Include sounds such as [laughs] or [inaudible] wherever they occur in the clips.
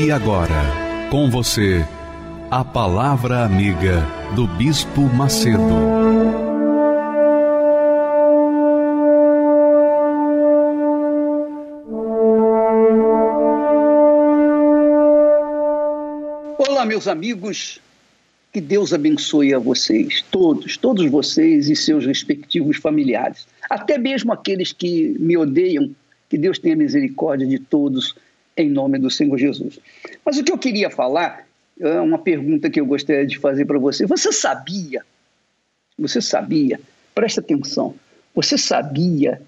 E agora, com você, a Palavra Amiga do Bispo Macedo. Olá, meus amigos, que Deus abençoe a vocês, todos, todos vocês e seus respectivos familiares, até mesmo aqueles que me odeiam, que Deus tenha misericórdia de todos em nome do Senhor Jesus. Mas o que eu queria falar é uma pergunta que eu gostaria de fazer para você. Você sabia? Você sabia? Presta atenção. Você sabia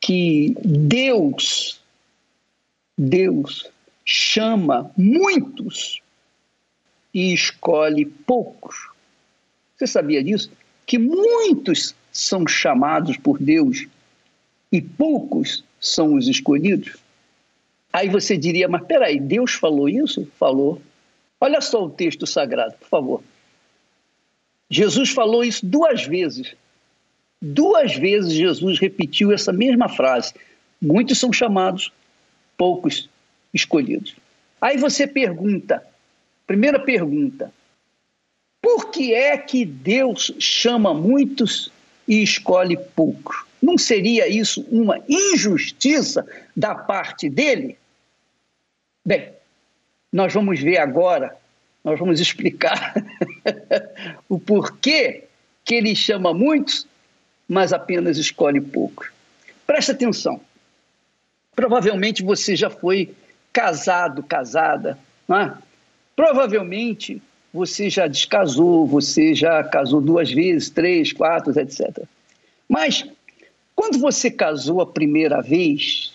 que Deus, Deus chama muitos e escolhe poucos? Você sabia disso? Que muitos são chamados por Deus e poucos são os escolhidos? Aí você diria, mas peraí, Deus falou isso? Falou. Olha só o texto sagrado, por favor. Jesus falou isso duas vezes. Duas vezes Jesus repetiu essa mesma frase. Muitos são chamados, poucos escolhidos. Aí você pergunta, primeira pergunta, por que é que Deus chama muitos e escolhe poucos? Não seria isso uma injustiça da parte dele? Bem, nós vamos ver agora, nós vamos explicar [laughs] o porquê que ele chama muitos, mas apenas escolhe poucos. Presta atenção. Provavelmente você já foi casado, casada, não é? Provavelmente você já descasou, você já casou duas vezes, três, quatro, etc. Mas quando você casou a primeira vez,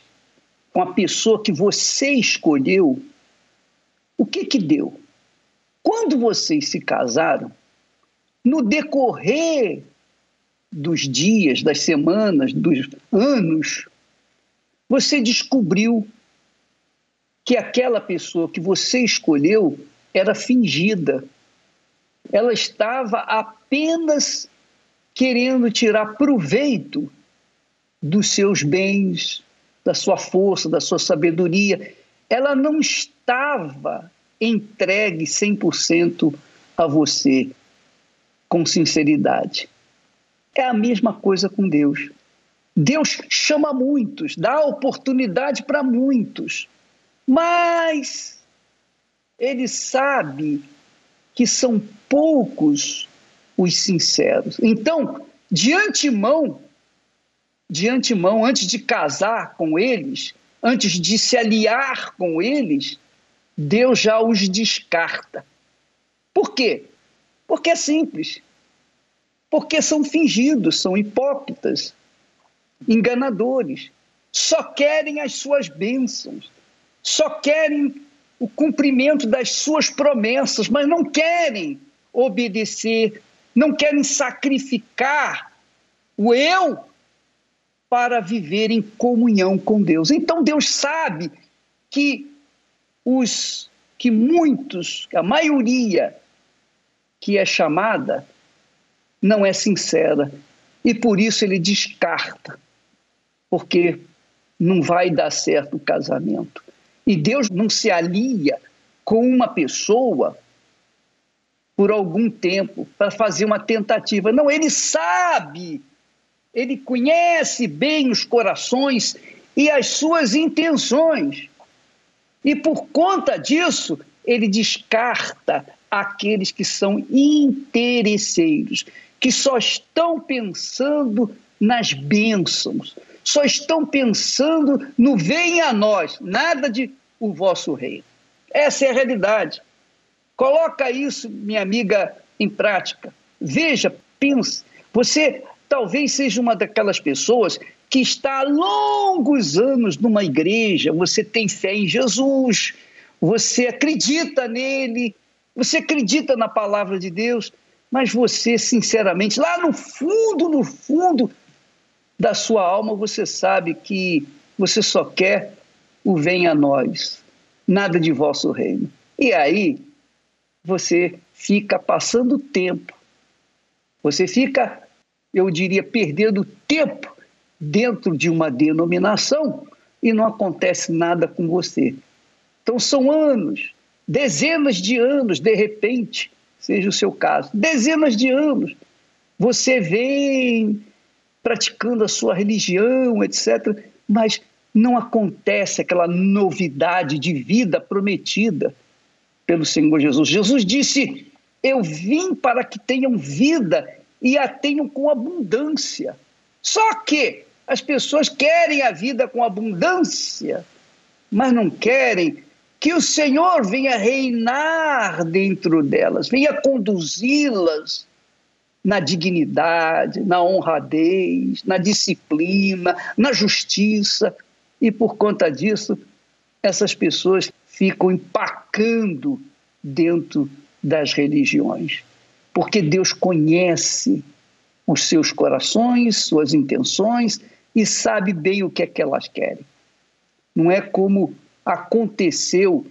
com a pessoa que você escolheu, o que que deu? Quando vocês se casaram, no decorrer dos dias, das semanas, dos anos, você descobriu que aquela pessoa que você escolheu era fingida. Ela estava apenas querendo tirar proveito dos seus bens, da sua força, da sua sabedoria. Ela não estava entregue 100% a você com sinceridade. É a mesma coisa com Deus. Deus chama muitos, dá oportunidade para muitos, mas Ele sabe que são poucos os sinceros. Então, de antemão, de antemão, antes de casar com eles, antes de se aliar com eles, Deus já os descarta. Por quê? Porque é simples. Porque são fingidos, são hipócritas, enganadores. Só querem as suas bênçãos, só querem o cumprimento das suas promessas, mas não querem obedecer, não querem sacrificar o eu para viver em comunhão com Deus. Então Deus sabe que os que muitos, a maioria que é chamada não é sincera e por isso ele descarta, porque não vai dar certo o casamento. E Deus não se alia com uma pessoa por algum tempo para fazer uma tentativa. Não, ele sabe ele conhece bem os corações e as suas intenções. E por conta disso, ele descarta aqueles que são interesseiros, que só estão pensando nas bênçãos, só estão pensando no venha a nós, nada de o vosso reino. Essa é a realidade. Coloca isso, minha amiga, em prática. Veja, pense. Você talvez seja uma daquelas pessoas que está há longos anos numa igreja, você tem fé em Jesus, você acredita nele, você acredita na palavra de Deus, mas você, sinceramente, lá no fundo, no fundo da sua alma, você sabe que você só quer o venha a nós, nada de vosso reino. E aí você fica passando tempo, você fica, eu diria, perdendo tempo dentro de uma denominação e não acontece nada com você. Então são anos, dezenas de anos, de repente, seja o seu caso, dezenas de anos, você vem praticando a sua religião, etc., mas não acontece aquela novidade de vida prometida pelo Senhor Jesus. Jesus disse: Eu vim para que tenham vida e a tenham com abundância. Só que as pessoas querem a vida com abundância, mas não querem que o Senhor venha reinar dentro delas, venha conduzi-las na dignidade, na honradez, na disciplina, na justiça. E por conta disso, essas pessoas ficam empacando dentro das religiões. Porque Deus conhece os seus corações, suas intenções e sabe bem o que é que elas querem. Não é como aconteceu,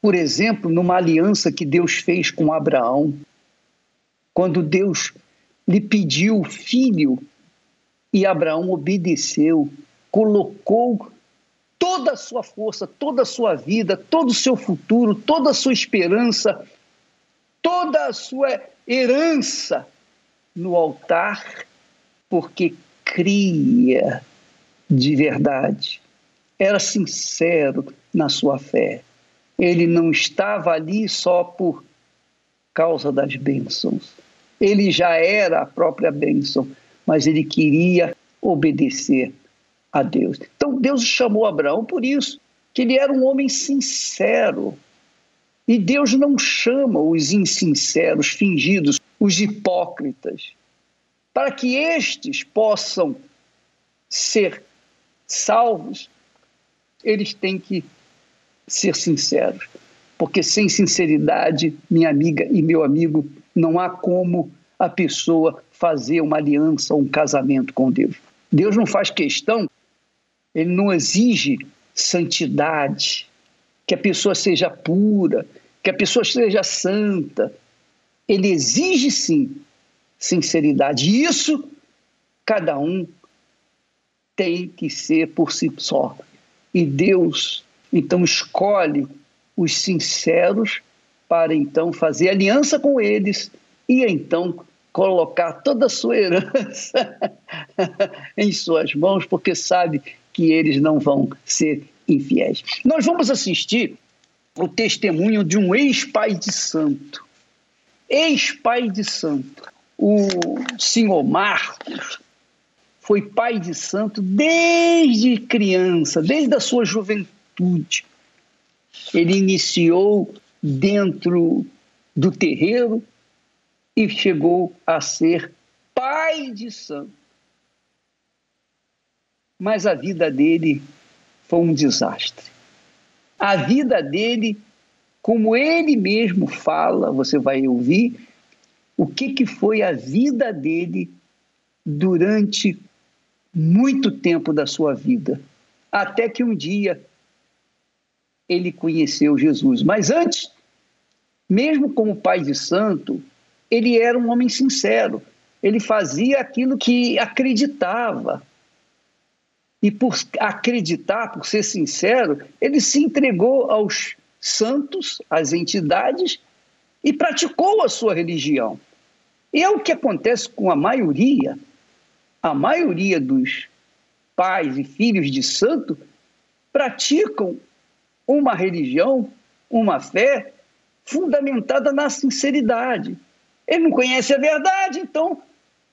por exemplo, numa aliança que Deus fez com Abraão, quando Deus lhe pediu filho e Abraão obedeceu, colocou toda a sua força, toda a sua vida, todo o seu futuro, toda a sua esperança, toda a sua herança no altar, porque cria de verdade, era sincero na sua fé. Ele não estava ali só por causa das bênçãos. Ele já era a própria bênção, mas ele queria obedecer a Deus. Então Deus chamou Abraão por isso, que ele era um homem sincero. E Deus não chama os insinceros, fingidos, os hipócritas, para que estes possam ser salvos, eles têm que ser sinceros. Porque sem sinceridade, minha amiga e meu amigo, não há como a pessoa fazer uma aliança um casamento com Deus. Deus não faz questão ele não exige santidade, que a pessoa seja pura, que a pessoa seja santa. Ele exige sim sinceridade. E isso cada um tem que ser por si só. E Deus então escolhe os sinceros para então fazer aliança com eles e então colocar toda a sua herança [laughs] em suas mãos, porque sabe que eles não vão ser infiéis. Nós vamos assistir o testemunho de um ex-pai de santo. Ex-pai de santo. O senhor Marcos foi pai de santo desde criança, desde a sua juventude. Ele iniciou dentro do terreiro e chegou a ser pai de santo mas a vida dele foi um desastre. A vida dele, como ele mesmo fala, você vai ouvir, o que, que foi a vida dele durante muito tempo da sua vida, até que um dia ele conheceu Jesus. Mas antes, mesmo como pai de santo, ele era um homem sincero. Ele fazia aquilo que acreditava, e por acreditar, por ser sincero, ele se entregou aos santos, às entidades e praticou a sua religião. E é o que acontece com a maioria, a maioria dos pais e filhos de santo praticam uma religião, uma fé fundamentada na sinceridade. Ele não conhece a verdade, então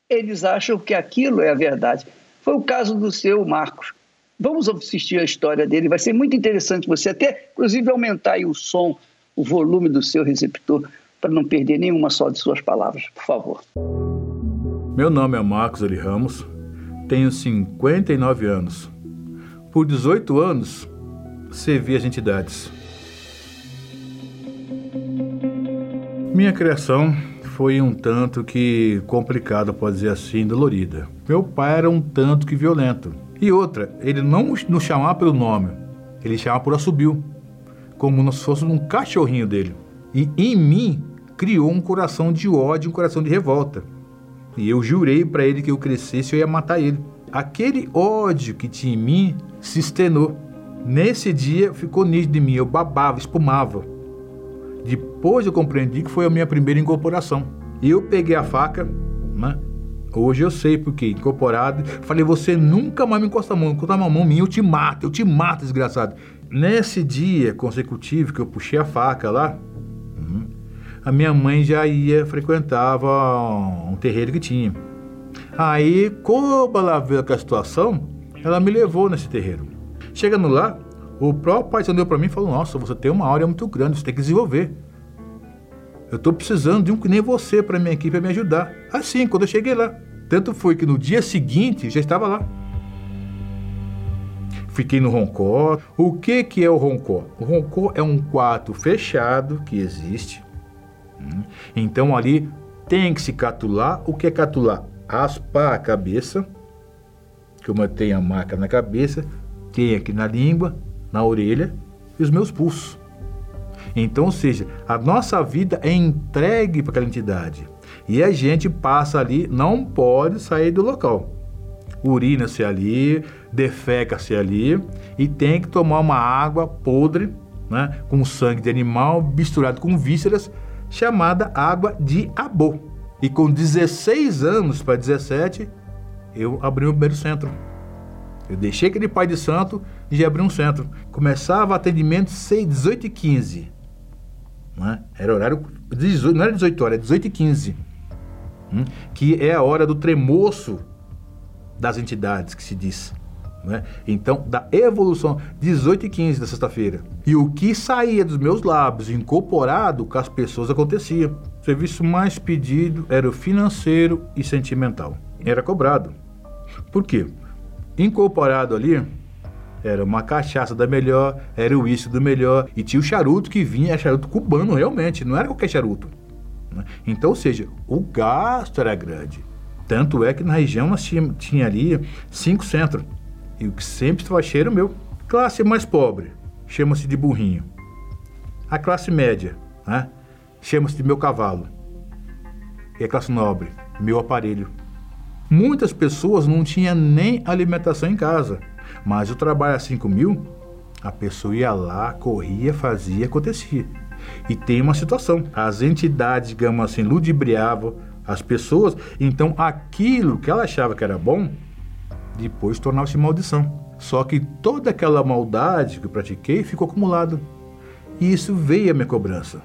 eles acham que aquilo é a verdade. Foi o caso do seu Marcos. Vamos assistir a história dele, vai ser muito interessante você até, inclusive, aumentar o som, o volume do seu receptor, para não perder nenhuma só de suas palavras, por favor. Meu nome é Marcos Eli Ramos, tenho 59 anos. Por 18 anos, servi as entidades. Minha criação foi um tanto que complicada, pode dizer assim, dolorida. Meu pai era um tanto que violento. E outra, ele não nos chamava pelo nome, ele chamava por assobio, como se fosse um cachorrinho dele. E em mim criou um coração de ódio, um coração de revolta. E eu jurei para ele que eu crescesse eu ia matar ele. Aquele ódio que tinha em mim se estenou. Nesse dia ficou nítido em mim, eu babava, espumava. Depois eu compreendi que foi a minha primeira incorporação. E eu peguei a faca, né? Hoje eu sei porque, incorporado, falei, você nunca mais me encosta a mão, encosta a mão minha, eu te mato, eu te mato, desgraçado. Nesse dia consecutivo que eu puxei a faca lá, hum, a minha mãe já ia, frequentava um terreiro que tinha. Aí, como ela viu aquela situação, ela me levou nesse terreiro. Chegando lá, o próprio pai deu para mim e falou: Nossa, você tem uma área muito grande, você tem que desenvolver. Eu estou precisando de um que nem você para minha equipe me ajudar. Assim, quando eu cheguei lá. Tanto foi que no dia seguinte já estava lá. Fiquei no Roncó. O que, que é o Roncó? O Roncó é um quarto fechado que existe. Hum. Então ali tem que se catular. O que é catular? Aspar a cabeça, como eu tenho a marca na cabeça, tem aqui na língua, na orelha e os meus pulsos. Então, ou seja, a nossa vida é entregue para aquela entidade. E a gente passa ali, não pode sair do local. Urina-se ali, defeca-se ali e tem que tomar uma água podre, né, com sangue de animal misturado com vísceras, chamada água de abô. E com 16 anos para 17, eu abri o primeiro centro. Eu deixei aquele pai de santo e já abri um centro. Começava atendimento 6, 18 e 15. Né? Era horário. 18, não era 18 horas, era 18 e 15. Hum? Que é a hora do tremoço das entidades, que se diz. Né? Então, da evolução, 18 e 15 da sexta-feira. E o que saía dos meus lábios, incorporado com as pessoas, acontecia. O serviço mais pedido era o financeiro e sentimental. Era cobrado. Por quê? Incorporado ali, era uma cachaça da melhor, era o uísque do melhor, e tinha o charuto que vinha, era charuto cubano realmente, não era qualquer charuto. Né? Então, ou seja, o gasto era grande. Tanto é que na região nós tinha, tinha ali cinco centros, e o que sempre estava cheio era o meu. Classe mais pobre, chama-se de burrinho. A classe média, né? chama-se de meu cavalo. E a classe nobre, meu aparelho. Muitas pessoas não tinham nem alimentação em casa. Mas o trabalho a 5 mil, a pessoa ia lá, corria, fazia, acontecia. E tem uma situação: as entidades, digamos assim, ludibriavam as pessoas, então aquilo que ela achava que era bom, depois tornava-se maldição. Só que toda aquela maldade que eu pratiquei ficou acumulada. E isso veio a minha cobrança.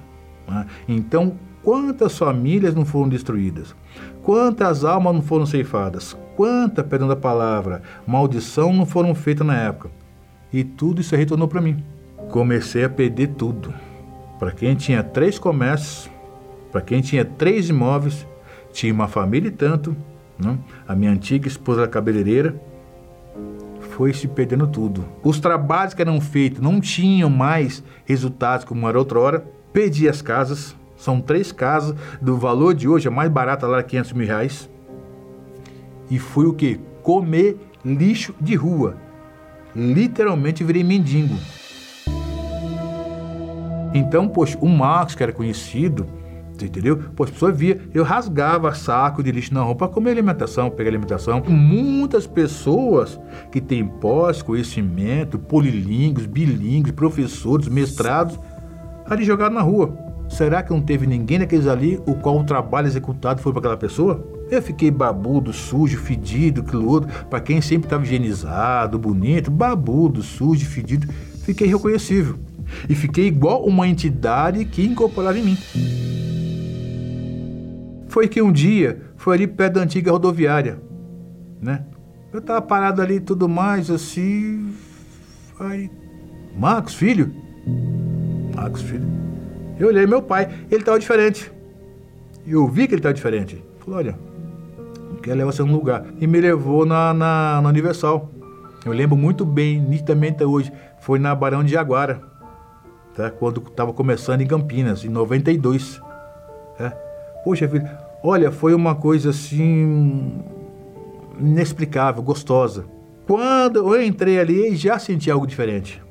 Né? Então, quantas famílias não foram destruídas? Quantas almas não foram ceifadas? Quanta, perdão da palavra, maldição não foram feitas na época? E tudo isso retornou para mim. Comecei a perder tudo. Para quem tinha três comércios, para quem tinha três imóveis, tinha uma família e tanto, né? a minha antiga esposa cabeleireira, foi se perdendo tudo. Os trabalhos que eram feitos não tinham mais resultados como era outrora. Perdi as casas, são três casas do valor de hoje, a mais barata lá, 500 mil reais. E fui o que? Comer lixo de rua. Literalmente virei mendigo. Então, poxa, o Marcos, que era conhecido, entendeu? Pô, as pessoas via, eu rasgava saco de lixo na rua para comer alimentação, pegar alimentação. Muitas pessoas que têm pós, conhecimento, polilingos, bilíngues, professores, mestrados, ali jogados na rua. Será que não teve ninguém daqueles ali o qual o trabalho executado foi para aquela pessoa? Eu fiquei babudo, sujo, fedido, aquilo outro. Para quem sempre estava higienizado, bonito, babudo, sujo, fedido, fiquei reconhecível. E fiquei igual uma entidade que incorporava em mim. Foi que um dia, foi ali perto da antiga rodoviária, né? Eu tava parado ali tudo mais, assim. Aí. Marcos, filho? Marcos, filho. Eu olhei meu pai, ele estava diferente. E eu vi que ele estava diferente. Falei, olha, quero levar você num lugar. E me levou na, na, na Universal. Eu lembro muito bem, nitidamente hoje. Foi na Barão de Jaguara, tá? quando estava começando em Campinas, em 92. Tá? Poxa, filho, olha, foi uma coisa assim inexplicável, gostosa. Quando eu entrei ali, já senti algo diferente.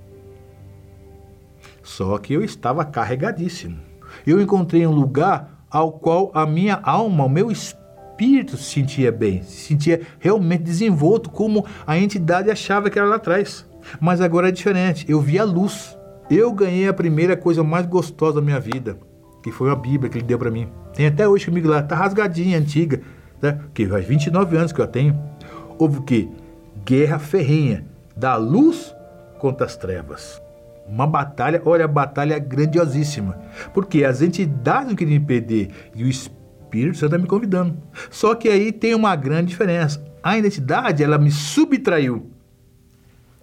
Só que eu estava carregadíssimo. Eu encontrei um lugar ao qual a minha alma, o meu espírito se sentia bem, se sentia realmente desenvolto, como a entidade achava que era lá atrás. Mas agora é diferente. Eu vi a luz. Eu ganhei a primeira coisa mais gostosa da minha vida, que foi a Bíblia que ele deu para mim. Tem até hoje comigo lá, tá rasgadinha, antiga, né? que faz 29 anos que eu tenho. Houve o quê? guerra ferrenha da luz contra as trevas. Uma batalha, olha, batalha é grandiosíssima. Porque as entidades não queriam impedir e o Espírito Santo está me convidando. Só que aí tem uma grande diferença. A identidade, ela me subtraiu.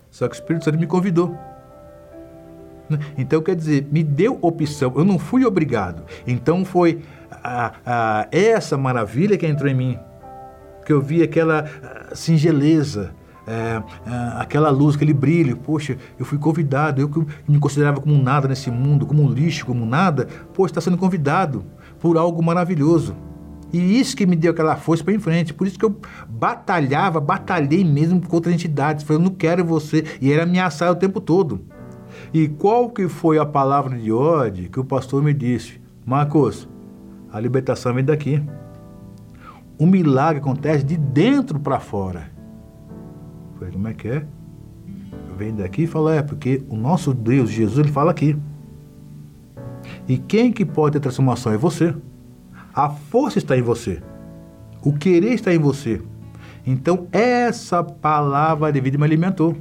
Só que o Espírito Santo me convidou. Então, quer dizer, me deu opção, eu não fui obrigado. Então, foi a, a, essa maravilha que entrou em mim, que eu vi aquela singeleza, é, é, aquela luz, aquele brilho. Poxa, eu fui convidado, eu que me considerava como nada nesse mundo, como um lixo, como nada, poxa, está sendo convidado por algo maravilhoso. E isso que me deu aquela força para em frente. Por isso que eu batalhava, batalhei mesmo contra entidades. Eu não quero você. E era ameaçar o tempo todo. E qual que foi a palavra de ódio que o pastor me disse? Marcos, a libertação vem daqui. O milagre acontece de dentro para fora. Falei, como é que é? Vem daqui e fala, é, porque o nosso Deus, Jesus, ele fala aqui. E quem que pode ter transformação é você. A força está em você. O querer está em você. Então, essa palavra de vida me alimentou.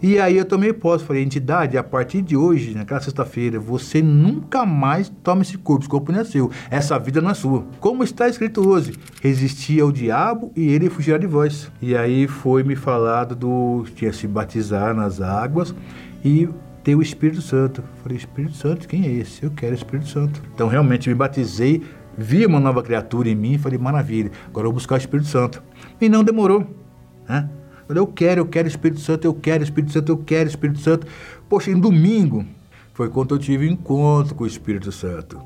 E aí eu também posso, falei, entidade, a partir de hoje, naquela sexta-feira, você nunca mais toma esse corpo, esse corpo não é seu, essa vida não é sua. Como está escrito hoje, resistia ao diabo e ele fugirá de vós. E aí foi me falado do, tinha se batizar nas águas e ter o Espírito Santo. Falei, Espírito Santo, quem é esse? Eu quero o Espírito Santo. Então realmente me batizei, vi uma nova criatura em mim, falei, maravilha, agora eu vou buscar o Espírito Santo. E não demorou, né? Eu quero, eu quero Espírito Santo, eu quero Espírito Santo, eu quero Espírito Santo. Poxa, em domingo foi quando eu tive encontro com o Espírito Santo.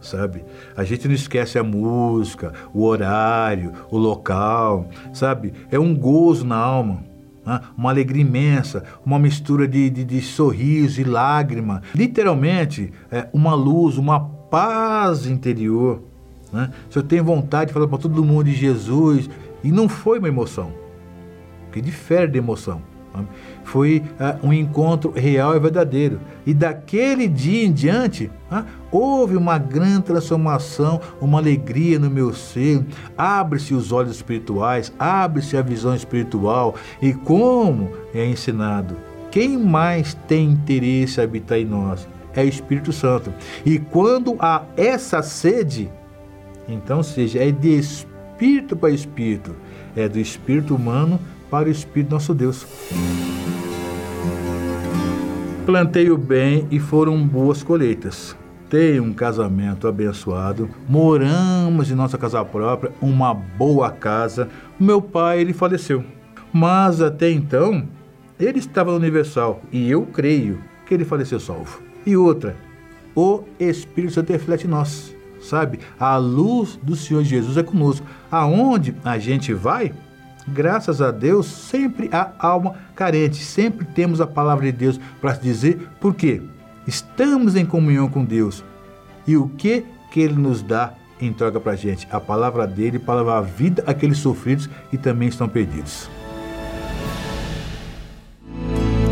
Sabe? A gente não esquece a música, o horário, o local, sabe? É um gozo na alma, né? uma alegria imensa, uma mistura de, de, de sorriso e lágrima. Literalmente, é uma luz, uma paz interior. Né? Se eu tenho vontade de falar para todo mundo de Jesus, e não foi uma emoção que difere de emoção. Foi uh, um encontro real e verdadeiro. E daquele dia em diante, uh, houve uma grande transformação, uma alegria no meu ser. Abre-se os olhos espirituais, abre-se a visão espiritual. E como é ensinado, quem mais tem interesse em habitar em nós? É o Espírito Santo. E quando há essa sede, então seja, é de espírito para espírito, é do espírito humano para o Espírito nosso Deus. Plantei o bem e foram boas colheitas. Tenho um casamento abençoado, moramos em nossa casa própria, uma boa casa. Meu pai, ele faleceu. Mas até então, ele estava no Universal e eu creio que ele faleceu salvo. E outra, o Espírito Santo reflete em nós, sabe? A luz do Senhor Jesus é conosco. Aonde a gente vai, graças a Deus, sempre há alma carente, sempre temos a palavra de Deus para dizer, porque estamos em comunhão com Deus. E o que que ele nos dá em troca para a gente? A palavra dele para levar a vida àqueles sofridos e também estão perdidos.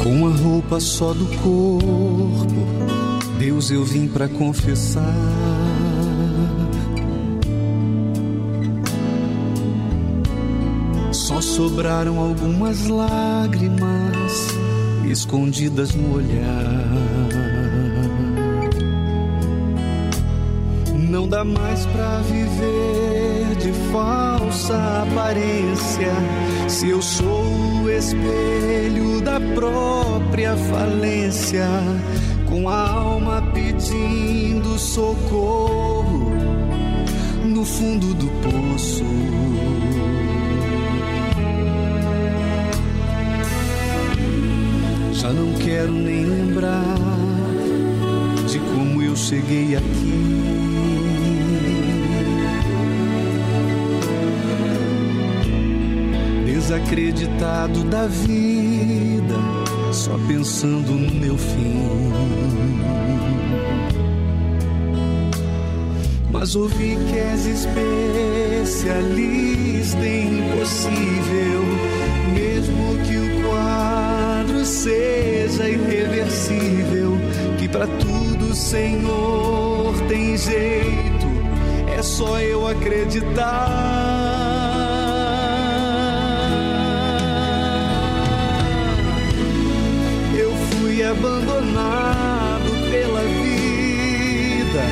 Com a roupa só do corpo, Deus eu vim para confessar Só sobraram algumas lágrimas escondidas no olhar. Não dá mais pra viver de falsa aparência. Se eu sou o espelho da própria falência, com a alma pedindo socorro no fundo do poço. Já não quero nem lembrar de como eu cheguei aqui. Desacreditado da vida, só pensando no meu fim. Mas ouvi que és especialista em impossível, seja irreversível, que para tudo, Senhor, tem jeito, é só eu acreditar. Eu fui abandonado pela vida,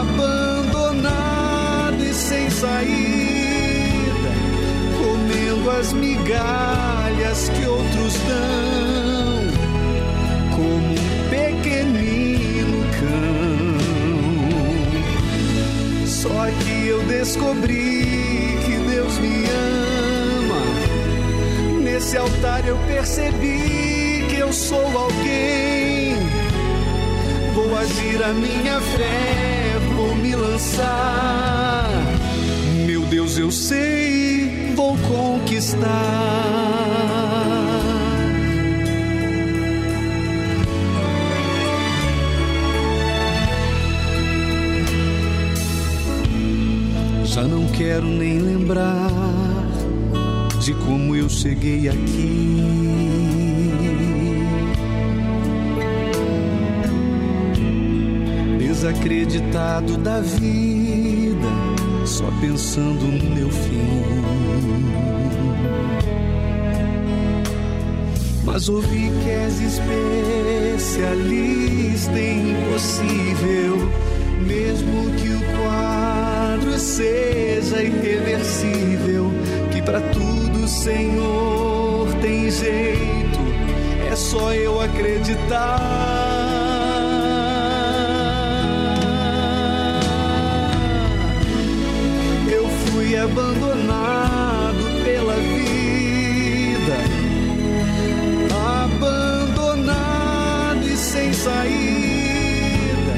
abandonado e sem saída, comendo as migalhas que outros dão, como um pequenino cão. Só que eu descobri que Deus me ama. Nesse altar eu percebi que eu sou alguém. Vou agir a minha fé, vou me lançar. Meu Deus, eu sei, vou conquistar. Já não quero nem lembrar de como eu cheguei aqui. Desacreditado da vida, só pensando no meu fim. Mas ouvi que és especialista em impossível, mesmo que o quadro seja irreversível, que para tudo, Senhor, tem jeito, é só eu acreditar. Abandonado pela vida, abandonado e sem saída,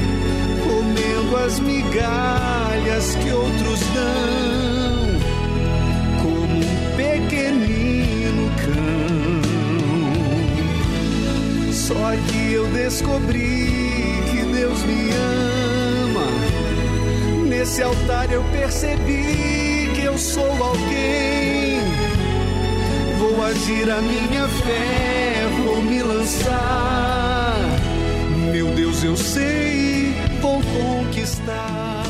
comendo as migalhas que outros dão, como um pequenino cão. Só que eu descobri que Deus me ama. Nesse altar eu percebi eu sou alguém. Vou agir a minha fé, vou me lançar. Meu Deus, eu sei, vou conquistar.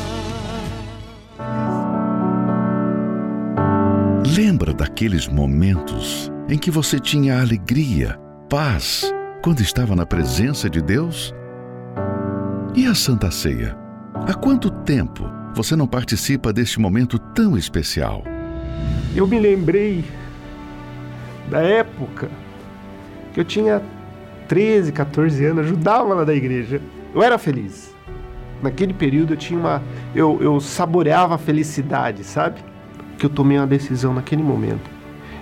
Lembra daqueles momentos em que você tinha alegria, paz, quando estava na presença de Deus? E a Santa Ceia? Há quanto tempo você não participa deste momento tão especial? Eu me lembrei da época que eu tinha 13, 14 anos, ajudava lá da igreja. Eu era feliz. Naquele período eu tinha uma. Eu, eu saboreava a felicidade, sabe? Que eu tomei uma decisão naquele momento.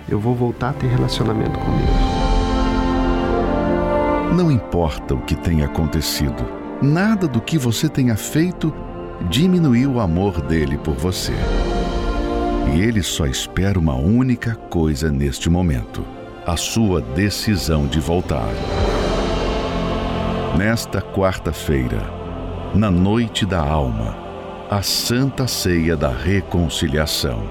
Eu vou voltar a ter relacionamento com Deus. Não importa o que tenha acontecido, nada do que você tenha feito diminuiu o amor dele por você. E ele só espera uma única coisa neste momento: a sua decisão de voltar. Nesta quarta-feira, na noite da alma, a Santa Ceia da Reconciliação.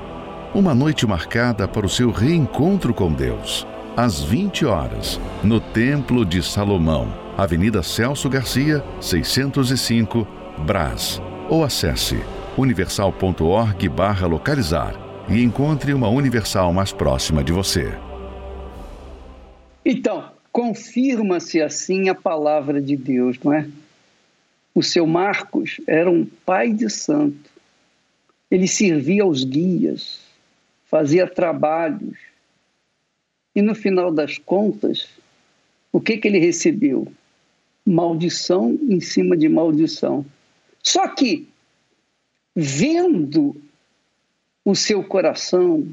Uma noite marcada para o seu reencontro com Deus, às 20 horas, no Templo de Salomão, Avenida Celso Garcia, 605, Brás. Ou acesse universal.org/barra localizar e encontre uma Universal mais próxima de você. Então, confirma-se assim a palavra de Deus, não é? O seu Marcos era um pai de santo. Ele servia aos guias, fazia trabalhos. E no final das contas, o que, que ele recebeu? Maldição em cima de maldição. Só que vendo o seu coração,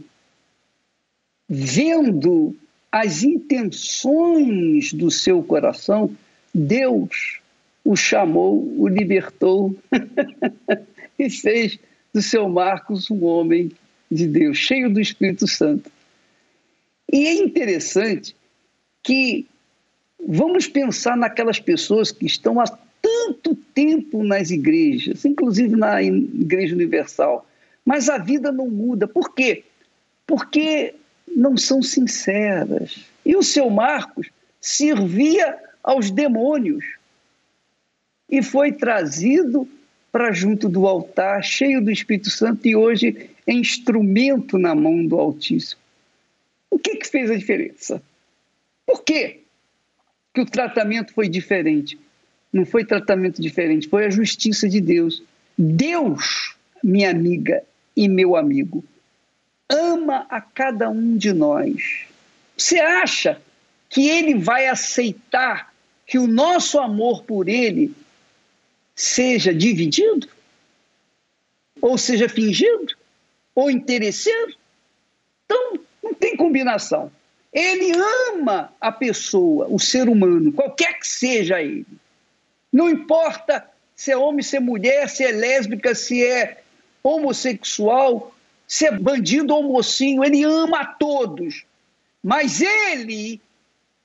vendo as intenções do seu coração, Deus o chamou, o libertou [laughs] e fez do seu Marcos um homem de Deus, cheio do Espírito Santo. E é interessante que vamos pensar naquelas pessoas que estão há tanto tempo nas igrejas, inclusive na Igreja Universal, mas a vida não muda. Por quê? Porque não são sinceras. E o seu Marcos servia aos demônios e foi trazido para junto do altar, cheio do Espírito Santo e hoje é instrumento na mão do Altíssimo. O que, que fez a diferença? Por quê que o tratamento foi diferente? Não foi tratamento diferente, foi a justiça de Deus. Deus, minha amiga e meu amigo, ama a cada um de nós. Você acha que ele vai aceitar que o nosso amor por ele seja dividido? Ou seja fingido? Ou interesseiro? Então, não tem combinação. Ele ama a pessoa, o ser humano, qualquer que seja ele. Não importa se é homem, se é mulher, se é lésbica, se é homossexual, se é bandido ou mocinho, ele ama a todos. Mas ele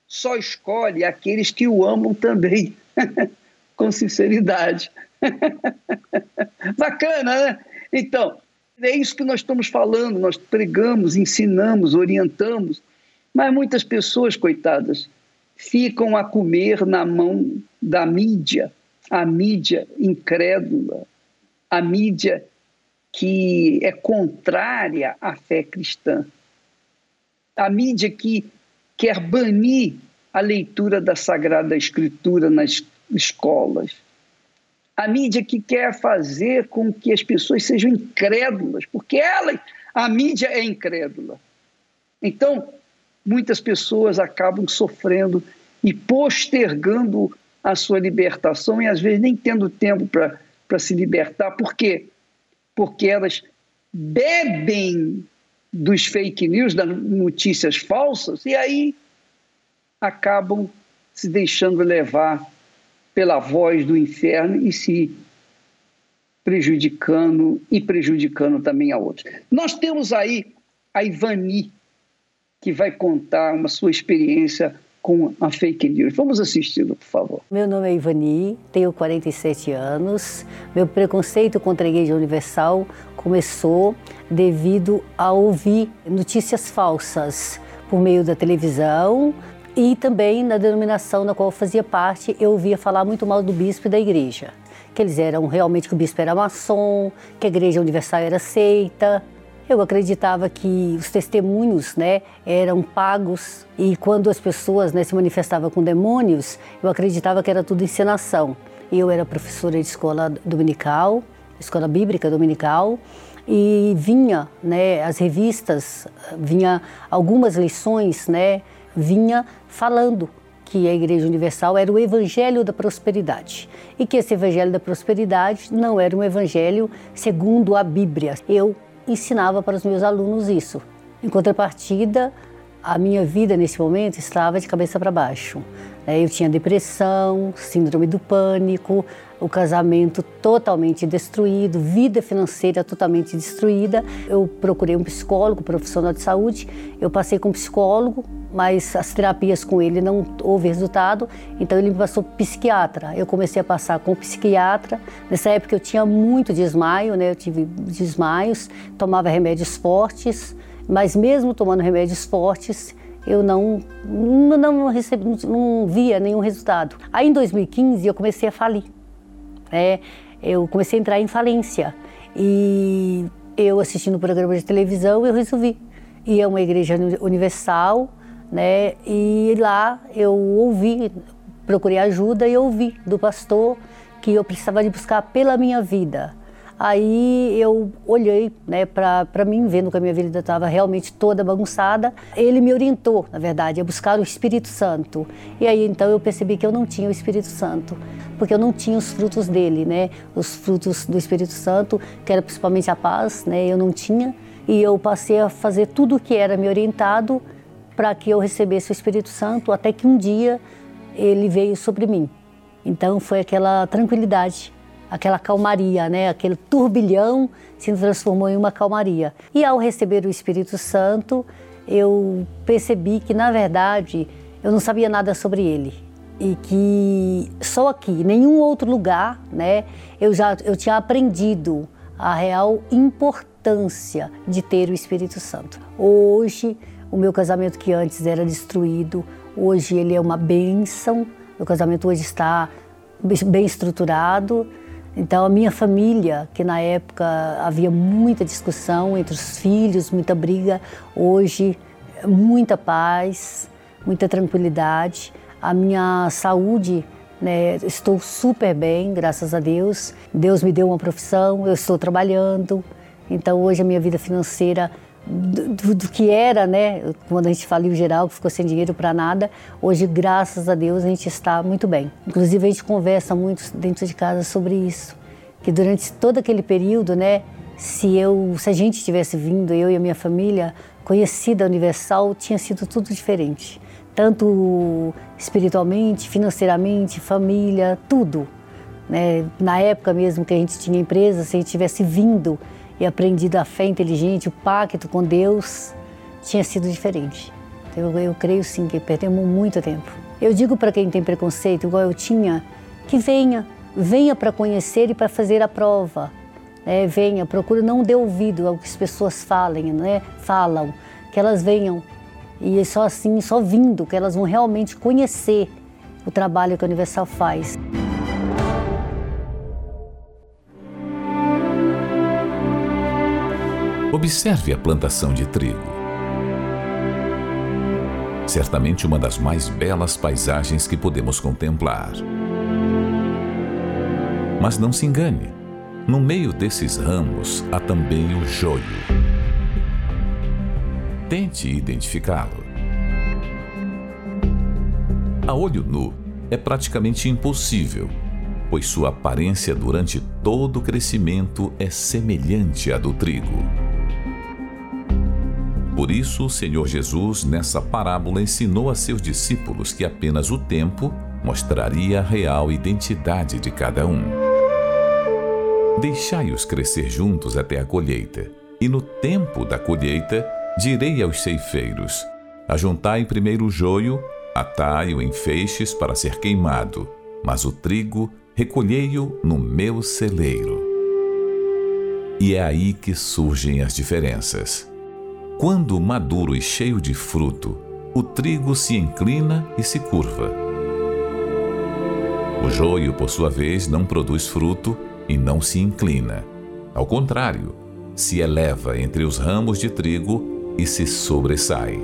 só escolhe aqueles que o amam também, [laughs] com sinceridade. [laughs] Bacana, né? Então, é isso que nós estamos falando, nós pregamos, ensinamos, orientamos, mas muitas pessoas, coitadas, ficam a comer na mão da mídia, a mídia incrédula, a mídia que é contrária à fé cristã, a mídia que quer banir a leitura da Sagrada Escritura nas escolas, a mídia que quer fazer com que as pessoas sejam incrédulas, porque ela, a mídia é incrédula. Então, muitas pessoas acabam sofrendo e postergando a sua libertação e às vezes nem tendo tempo para se libertar. Por quê? Porque elas bebem dos fake news, das notícias falsas, e aí acabam se deixando levar pela voz do inferno e se prejudicando e prejudicando também a outros. Nós temos aí a Ivani, que vai contar uma sua experiência com a fake news. Vamos assisti-lo, por favor. Meu nome é Ivani, tenho 47 anos. Meu preconceito contra a Igreja Universal começou devido a ouvir notícias falsas por meio da televisão, e também na denominação na qual fazia parte, eu ouvia falar muito mal do bispo e da igreja. Que eles eram realmente que o bispo era maçom, que a igreja universal era seita. Eu acreditava que os testemunhos né, eram pagos e quando as pessoas né, se manifestavam com demônios, eu acreditava que era tudo encenação. Eu era professora de escola dominical, escola bíblica dominical, e vinha né, as revistas, vinha algumas lições, né, vinha falando que a Igreja Universal era o evangelho da prosperidade e que esse evangelho da prosperidade não era um evangelho segundo a Bíblia. Eu ensinava para os meus alunos isso. Em contrapartida, a minha vida nesse momento estava de cabeça para baixo. É, eu tinha depressão, síndrome do pânico, o casamento totalmente destruído, vida financeira totalmente destruída. Eu procurei um psicólogo, profissional de saúde. Eu passei com um psicólogo, mas as terapias com ele não houve resultado, então ele me passou psiquiatra. Eu comecei a passar com psiquiatra. Nessa época eu tinha muito desmaio, né? Eu tive desmaios, tomava remédios fortes, mas mesmo tomando remédios fortes, eu não não, não, recebi, não via nenhum resultado. Aí em 2015 eu comecei a falir. É, eu comecei a entrar em falência e eu assistindo o programa de televisão eu resolvi ir a uma igreja universal, né? E lá eu ouvi, procurei ajuda e ouvi do pastor que eu precisava de buscar pela minha vida Aí eu olhei né, para mim, vendo que a minha vida estava realmente toda bagunçada. Ele me orientou, na verdade, a buscar o Espírito Santo. E aí então eu percebi que eu não tinha o Espírito Santo, porque eu não tinha os frutos dele, né? Os frutos do Espírito Santo, que era principalmente a paz, né? Eu não tinha. E eu passei a fazer tudo o que era me orientado para que eu recebesse o Espírito Santo, até que um dia ele veio sobre mim. Então foi aquela tranquilidade aquela calmaria, né? Aquele turbilhão se transformou em uma calmaria. E ao receber o Espírito Santo, eu percebi que na verdade eu não sabia nada sobre ele e que só aqui, nenhum outro lugar, né? Eu já eu tinha aprendido a real importância de ter o Espírito Santo. Hoje, o meu casamento que antes era destruído, hoje ele é uma bênção. Meu casamento hoje está bem estruturado, então, a minha família, que na época havia muita discussão entre os filhos, muita briga, hoje, muita paz, muita tranquilidade. A minha saúde, né, estou super bem, graças a Deus. Deus me deu uma profissão, eu estou trabalhando. Então, hoje, a minha vida financeira do, do, que era, né? Quando a gente faliu geral, que ficou sem dinheiro para nada. Hoje, graças a Deus, a gente está muito bem. Inclusive, a gente conversa muito dentro de casa sobre isso. Que durante todo aquele período, né? Se eu, se a gente tivesse vindo, eu e a minha família, conhecida Universal, tinha sido tudo diferente. Tanto espiritualmente, financeiramente, família, tudo. Né? Na época mesmo que a gente tinha empresa, se a gente tivesse vindo e aprendido a fé inteligente, o pacto com Deus, tinha sido diferente. Então, eu, eu creio sim que perdemos muito tempo. Eu digo para quem tem preconceito, igual eu tinha, que venha, venha para conhecer e para fazer a prova. É, venha, procure não dê ouvido ao que as pessoas falem, né? falam, que elas venham. E só assim, só vindo, que elas vão realmente conhecer o trabalho que a Universal faz. Observe a plantação de trigo. Certamente uma das mais belas paisagens que podemos contemplar. Mas não se engane, no meio desses ramos há também o joio. Tente identificá-lo. A olho nu é praticamente impossível, pois sua aparência durante todo o crescimento é semelhante à do trigo. Por isso, o Senhor Jesus, nessa parábola, ensinou a seus discípulos que apenas o tempo mostraria a real identidade de cada um. Deixai-os crescer juntos até a colheita, e no tempo da colheita direi aos ceifeiros: Ajuntai primeiro o joio, atai-o em feixes para ser queimado, mas o trigo recolhei-o no meu celeiro. E é aí que surgem as diferenças. Quando maduro e cheio de fruto, o trigo se inclina e se curva. O joio, por sua vez, não produz fruto e não se inclina. Ao contrário, se eleva entre os ramos de trigo e se sobressai.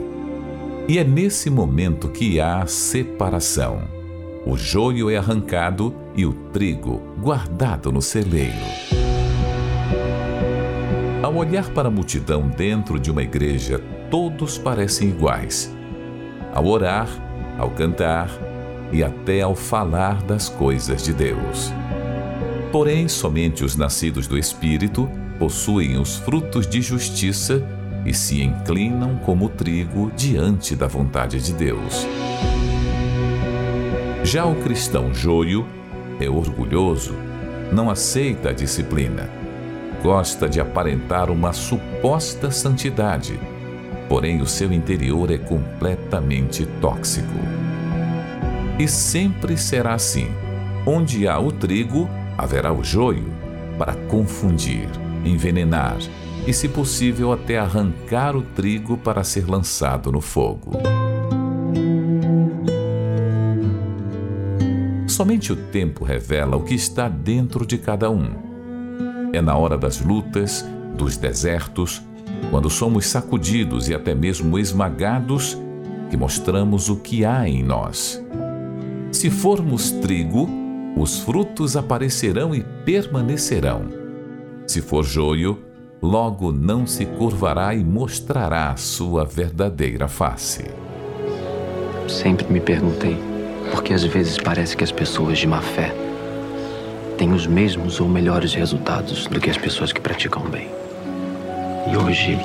E é nesse momento que há separação. O joio é arrancado e o trigo guardado no celeiro. Ao olhar para a multidão dentro de uma igreja, todos parecem iguais. Ao orar, ao cantar e até ao falar das coisas de Deus. Porém, somente os nascidos do Espírito possuem os frutos de justiça e se inclinam como trigo diante da vontade de Deus. Já o cristão joio é orgulhoso, não aceita a disciplina gosta de aparentar uma suposta santidade, porém o seu interior é completamente tóxico. E sempre será assim: onde há o trigo, haverá o joio, para confundir, envenenar e, se possível, até arrancar o trigo para ser lançado no fogo. Somente o tempo revela o que está dentro de cada um é na hora das lutas, dos desertos, quando somos sacudidos e até mesmo esmagados, que mostramos o que há em nós. Se formos trigo, os frutos aparecerão e permanecerão. Se for joio, logo não se curvará e mostrará sua verdadeira face. Sempre me perguntei por que às vezes parece que as pessoas de má fé têm os mesmos ou melhores resultados do que as pessoas que praticam bem. E hoje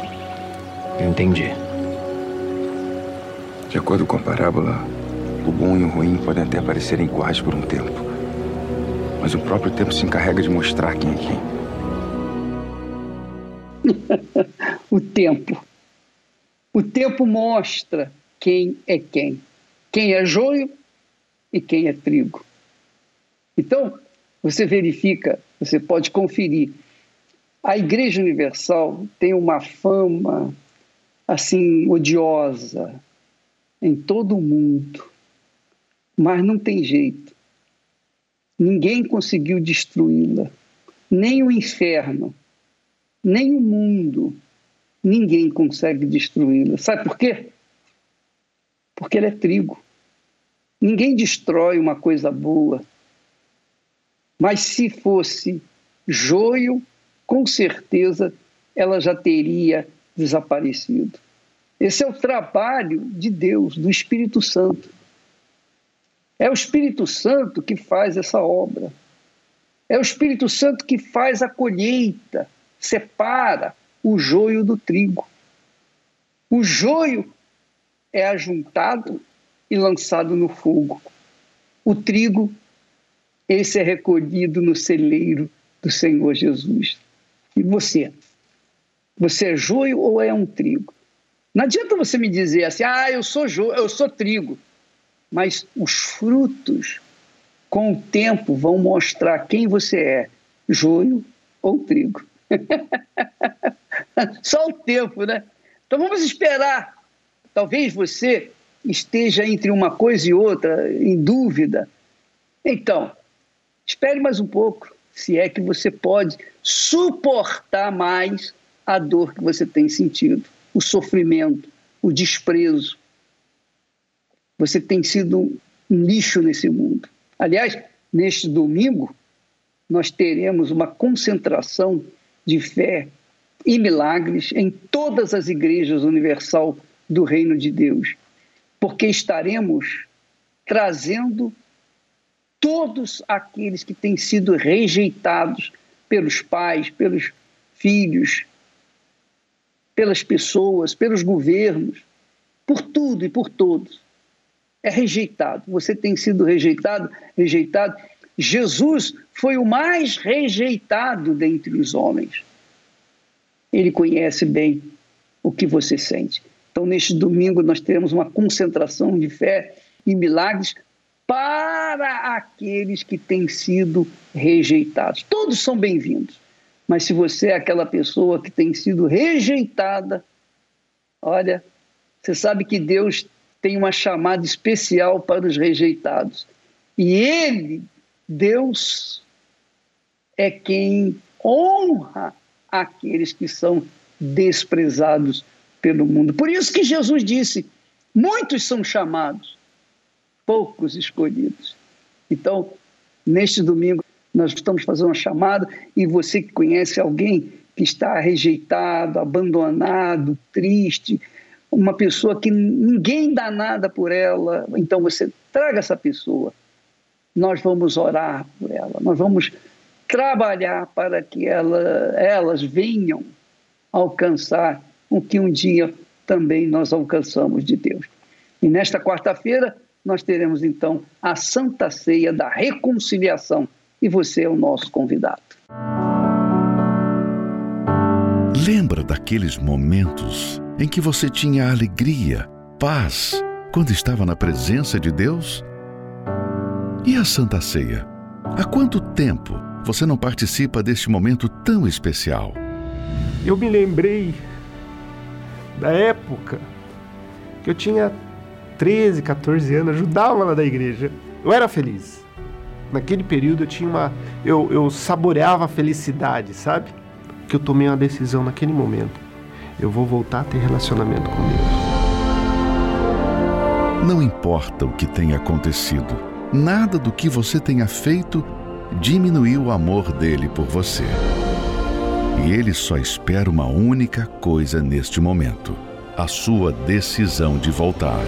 eu entendi. De acordo com a parábola, o bom e o ruim podem até parecerem iguais por um tempo. Mas o próprio tempo se encarrega de mostrar quem é quem. [laughs] o tempo. O tempo mostra quem é quem. Quem é joio e quem é trigo. Então, você verifica, você pode conferir. A Igreja Universal tem uma fama assim odiosa, em todo o mundo. Mas não tem jeito. Ninguém conseguiu destruí-la. Nem o inferno, nem o mundo. Ninguém consegue destruí-la. Sabe por quê? Porque ela é trigo. Ninguém destrói uma coisa boa. Mas se fosse joio, com certeza ela já teria desaparecido. Esse é o trabalho de Deus, do Espírito Santo. É o Espírito Santo que faz essa obra. É o Espírito Santo que faz a colheita, separa o joio do trigo. O joio é ajuntado e lançado no fogo. O trigo, esse é recolhido no celeiro do Senhor Jesus. E você? Você é joio ou é um trigo? Não adianta você me dizer assim, ah, eu sou jo eu sou trigo. Mas os frutos, com o tempo, vão mostrar quem você é, joio ou trigo. [laughs] Só o tempo, né? Então vamos esperar. Talvez você esteja entre uma coisa e outra, em dúvida. Então, espere mais um pouco, se é que você pode suportar mais a dor que você tem sentido o sofrimento, o desprezo. Você tem sido um lixo nesse mundo. Aliás, neste domingo, nós teremos uma concentração de fé e milagres em todas as igrejas universal do Reino de Deus, porque estaremos trazendo todos aqueles que têm sido rejeitados pelos pais, pelos filhos, pelas pessoas, pelos governos, por tudo e por todos. É rejeitado. Você tem sido rejeitado, rejeitado. Jesus foi o mais rejeitado dentre os homens. Ele conhece bem o que você sente. Então, neste domingo, nós teremos uma concentração de fé e milagres para aqueles que têm sido rejeitados. Todos são bem-vindos. Mas se você é aquela pessoa que tem sido rejeitada, olha, você sabe que Deus tem uma chamada especial para os rejeitados. E Ele, Deus, é quem honra aqueles que são desprezados pelo mundo. Por isso que Jesus disse: muitos são chamados, poucos escolhidos. Então, neste domingo, nós estamos fazendo uma chamada e você que conhece alguém que está rejeitado, abandonado, triste, uma pessoa que ninguém dá nada por ela, então você traga essa pessoa. Nós vamos orar por ela, nós vamos trabalhar para que ela, elas venham alcançar o que um dia também nós alcançamos de Deus. E nesta quarta-feira nós teremos então a Santa Ceia da Reconciliação e você é o nosso convidado. Lembra daqueles momentos em que você tinha alegria, paz, quando estava na presença de Deus? E a Santa Ceia? Há quanto tempo você não participa deste momento tão especial? Eu me lembrei da época que eu tinha 13, 14 anos, ajudava lá da igreja. Eu era feliz naquele período eu tinha uma. Eu, eu saboreava a felicidade, sabe? Que eu tomei uma decisão naquele momento. Eu vou voltar a ter relacionamento com Deus. Não importa o que tenha acontecido, nada do que você tenha feito diminuiu o amor dele por você. E ele só espera uma única coisa neste momento: a sua decisão de voltar.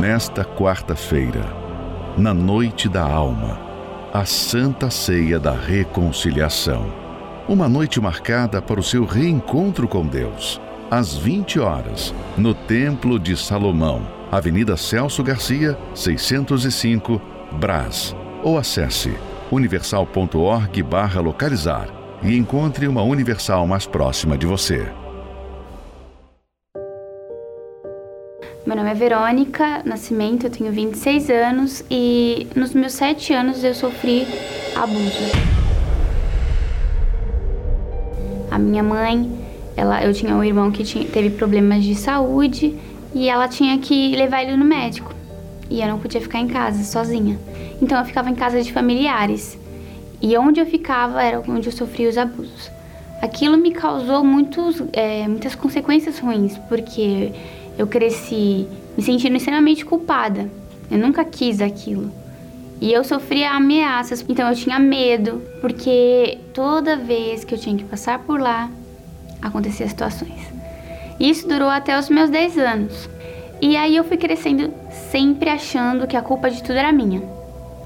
Nesta quarta-feira, na noite da alma, a Santa Ceia da Reconciliação. Uma noite marcada para o seu reencontro com Deus, às 20 horas, no Templo de Salomão, Avenida Celso Garcia, 605, Brás. Ou acesse universal.org/localizar e encontre uma Universal mais próxima de você. Meu nome é Verônica Nascimento, eu tenho 26 anos e nos meus 7 anos eu sofri abuso. A minha mãe, ela, eu tinha um irmão que tinha, teve problemas de saúde e ela tinha que levar ele no médico. E eu não podia ficar em casa sozinha. Então eu ficava em casa de familiares. E onde eu ficava era onde eu sofria os abusos. Aquilo me causou muitos, é, muitas consequências ruins, porque eu cresci me sentindo extremamente culpada. Eu nunca quis aquilo. E eu sofria ameaças, então eu tinha medo, porque toda vez que eu tinha que passar por lá, acontecia situações. Isso durou até os meus 10 anos. E aí eu fui crescendo sempre achando que a culpa de tudo era minha,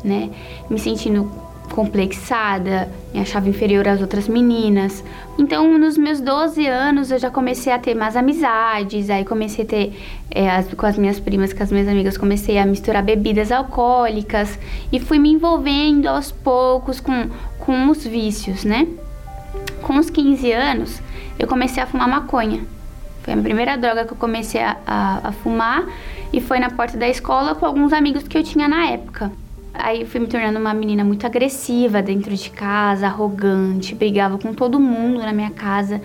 né? Me sentindo complexada, me achava inferior às outras meninas. Então, nos meus 12 anos, eu já comecei a ter mais amizades, aí comecei a ter, é, as, com as minhas primas, com as minhas amigas, comecei a misturar bebidas alcoólicas e fui me envolvendo aos poucos com, com os vícios, né? Com os 15 anos, eu comecei a fumar maconha. Foi a primeira droga que eu comecei a, a, a fumar e foi na porta da escola com alguns amigos que eu tinha na época. Aí fui me tornando uma menina muito agressiva dentro de casa, arrogante, brigava com todo mundo na minha casa.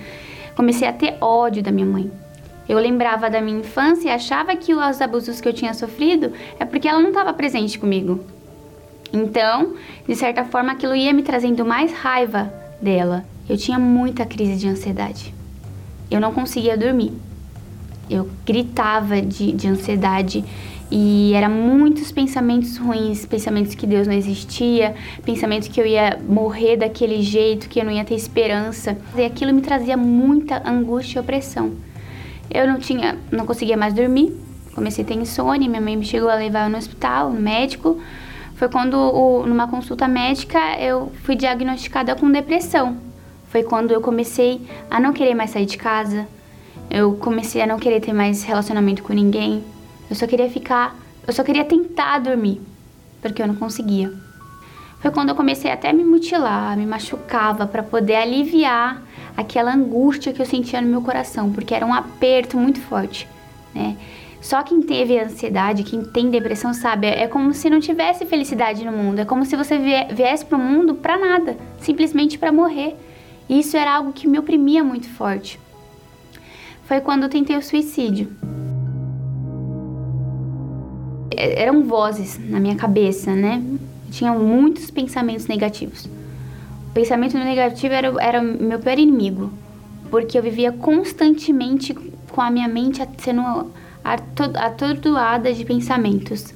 Comecei a ter ódio da minha mãe. Eu lembrava da minha infância e achava que os abusos que eu tinha sofrido é porque ela não estava presente comigo. Então, de certa forma, aquilo ia me trazendo mais raiva dela. Eu tinha muita crise de ansiedade. Eu não conseguia dormir. Eu gritava de, de ansiedade e eram muitos pensamentos ruins, pensamentos que Deus não existia, pensamentos que eu ia morrer daquele jeito, que eu não ia ter esperança. E aquilo me trazia muita angústia e opressão. Eu não tinha, não conseguia mais dormir. Comecei a ter insônia, minha mãe me chegou a levar no hospital, no médico. Foi quando, o, numa consulta médica, eu fui diagnosticada com depressão. Foi quando eu comecei a não querer mais sair de casa. Eu comecei a não querer ter mais relacionamento com ninguém. Eu só queria ficar, eu só queria tentar dormir, porque eu não conseguia. Foi quando eu comecei até a me mutilar, me machucava para poder aliviar aquela angústia que eu sentia no meu coração, porque era um aperto muito forte, né? Só quem teve ansiedade, quem tem depressão sabe, é como se não tivesse felicidade no mundo, é como se você viesse para o mundo para nada, simplesmente para morrer. Isso era algo que me oprimia muito forte. Foi quando eu tentei o suicídio. É, eram vozes na minha cabeça, né? Tinham muitos pensamentos negativos. O pensamento negativo era, era meu pior inimigo, porque eu vivia constantemente com a minha mente sendo atordoada de pensamentos.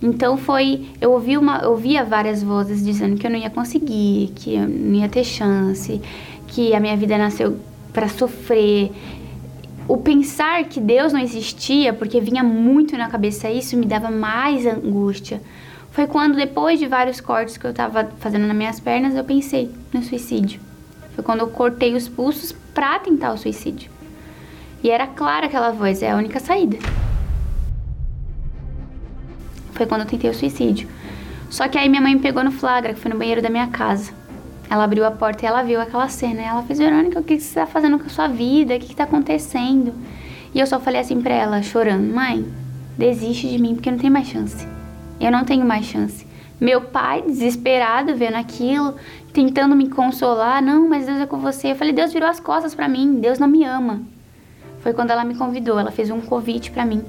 Então foi, eu ouvi uma, eu ouvia várias vozes dizendo que eu não ia conseguir, que eu não ia ter chance, que a minha vida nasceu para sofrer, o pensar que Deus não existia, porque vinha muito na cabeça isso, me dava mais angústia. Foi quando, depois de vários cortes que eu estava fazendo nas minhas pernas, eu pensei no suicídio. Foi quando eu cortei os pulsos para tentar o suicídio. E era clara aquela voz, é a única saída. Foi quando eu tentei o suicídio. Só que aí minha mãe me pegou no flagra, que foi no banheiro da minha casa. Ela abriu a porta e ela viu aquela cena. Ela fez, Verônica, o que você está fazendo com a sua vida? O que está acontecendo? E eu só falei assim pra ela, chorando: Mãe, desiste de mim porque não tem mais chance. Eu não tenho mais chance. Meu pai, desesperado, vendo aquilo, tentando me consolar: Não, mas Deus é com você. Eu falei: Deus virou as costas para mim. Deus não me ama. Foi quando ela me convidou. Ela fez um convite para mim